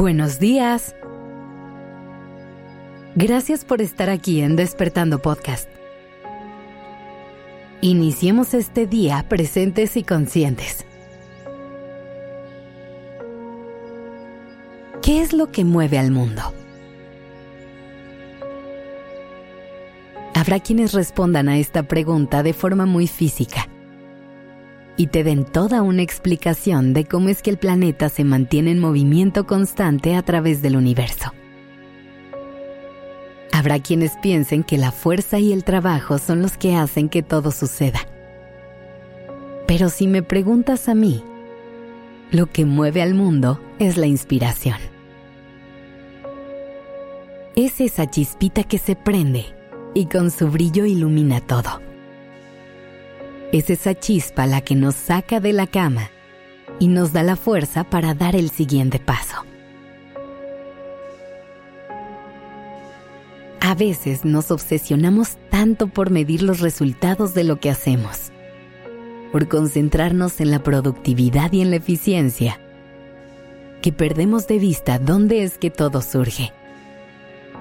Buenos días. Gracias por estar aquí en Despertando Podcast. Iniciemos este día presentes y conscientes. ¿Qué es lo que mueve al mundo? Habrá quienes respondan a esta pregunta de forma muy física y te den toda una explicación de cómo es que el planeta se mantiene en movimiento constante a través del universo. Habrá quienes piensen que la fuerza y el trabajo son los que hacen que todo suceda. Pero si me preguntas a mí, lo que mueve al mundo es la inspiración. Es esa chispita que se prende y con su brillo ilumina todo es esa chispa la que nos saca de la cama y nos da la fuerza para dar el siguiente paso. A veces nos obsesionamos tanto por medir los resultados de lo que hacemos, por concentrarnos en la productividad y en la eficiencia, que perdemos de vista dónde es que todo surge,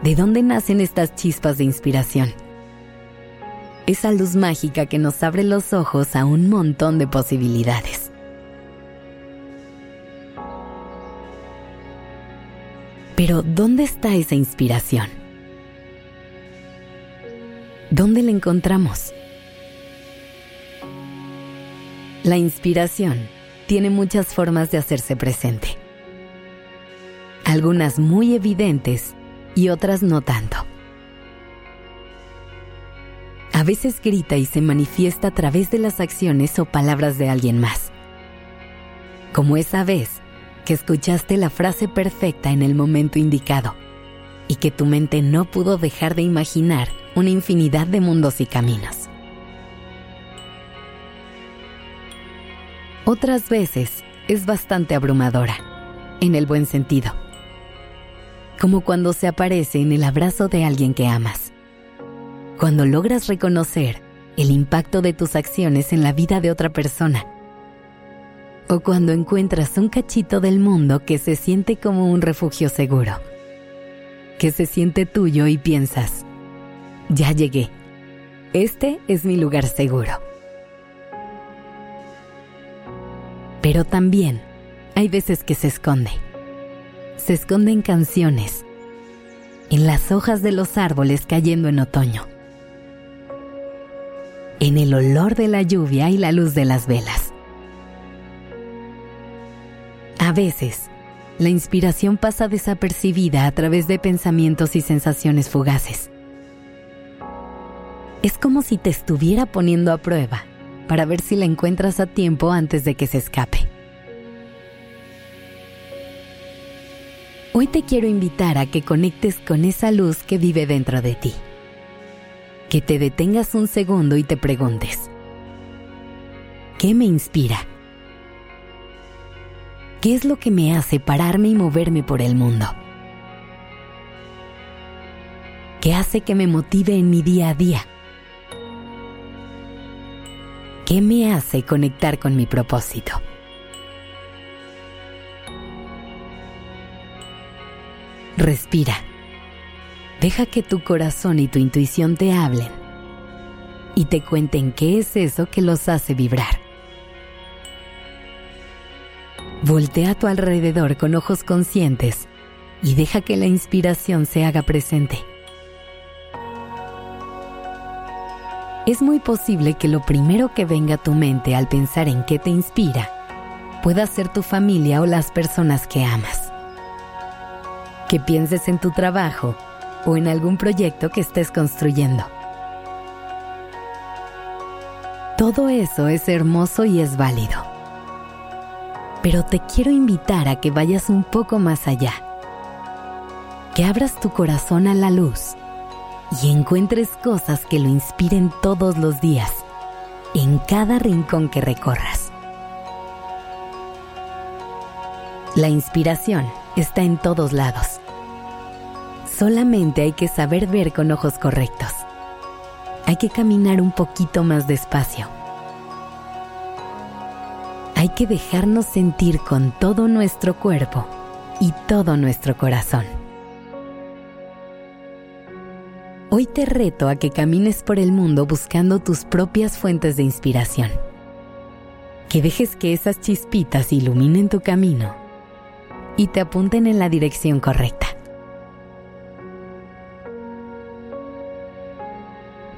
de dónde nacen estas chispas de inspiración esa luz mágica que nos abre los ojos a un montón de posibilidades. Pero ¿dónde está esa inspiración? ¿Dónde la encontramos? La inspiración tiene muchas formas de hacerse presente. Algunas muy evidentes y otras no tanto veces grita y se manifiesta a través de las acciones o palabras de alguien más. Como esa vez que escuchaste la frase perfecta en el momento indicado y que tu mente no pudo dejar de imaginar una infinidad de mundos y caminos. Otras veces es bastante abrumadora, en el buen sentido, como cuando se aparece en el abrazo de alguien que amas cuando logras reconocer el impacto de tus acciones en la vida de otra persona. O cuando encuentras un cachito del mundo que se siente como un refugio seguro. Que se siente tuyo y piensas, ya llegué. Este es mi lugar seguro. Pero también hay veces que se esconde. Se esconde en canciones, en las hojas de los árboles cayendo en otoño en el olor de la lluvia y la luz de las velas. A veces, la inspiración pasa desapercibida a través de pensamientos y sensaciones fugaces. Es como si te estuviera poniendo a prueba para ver si la encuentras a tiempo antes de que se escape. Hoy te quiero invitar a que conectes con esa luz que vive dentro de ti que te detengas un segundo y te preguntes, ¿qué me inspira? ¿Qué es lo que me hace pararme y moverme por el mundo? ¿Qué hace que me motive en mi día a día? ¿Qué me hace conectar con mi propósito? Respira. Deja que tu corazón y tu intuición te hablen y te cuenten qué es eso que los hace vibrar. Voltea a tu alrededor con ojos conscientes y deja que la inspiración se haga presente. Es muy posible que lo primero que venga a tu mente al pensar en qué te inspira pueda ser tu familia o las personas que amas. Que pienses en tu trabajo o en algún proyecto que estés construyendo. Todo eso es hermoso y es válido. Pero te quiero invitar a que vayas un poco más allá. Que abras tu corazón a la luz y encuentres cosas que lo inspiren todos los días, en cada rincón que recorras. La inspiración está en todos lados Solamente hay que saber ver con ojos correctos. Hay que caminar un poquito más despacio. Hay que dejarnos sentir con todo nuestro cuerpo y todo nuestro corazón. Hoy te reto a que camines por el mundo buscando tus propias fuentes de inspiración. Que dejes que esas chispitas iluminen tu camino y te apunten en la dirección correcta.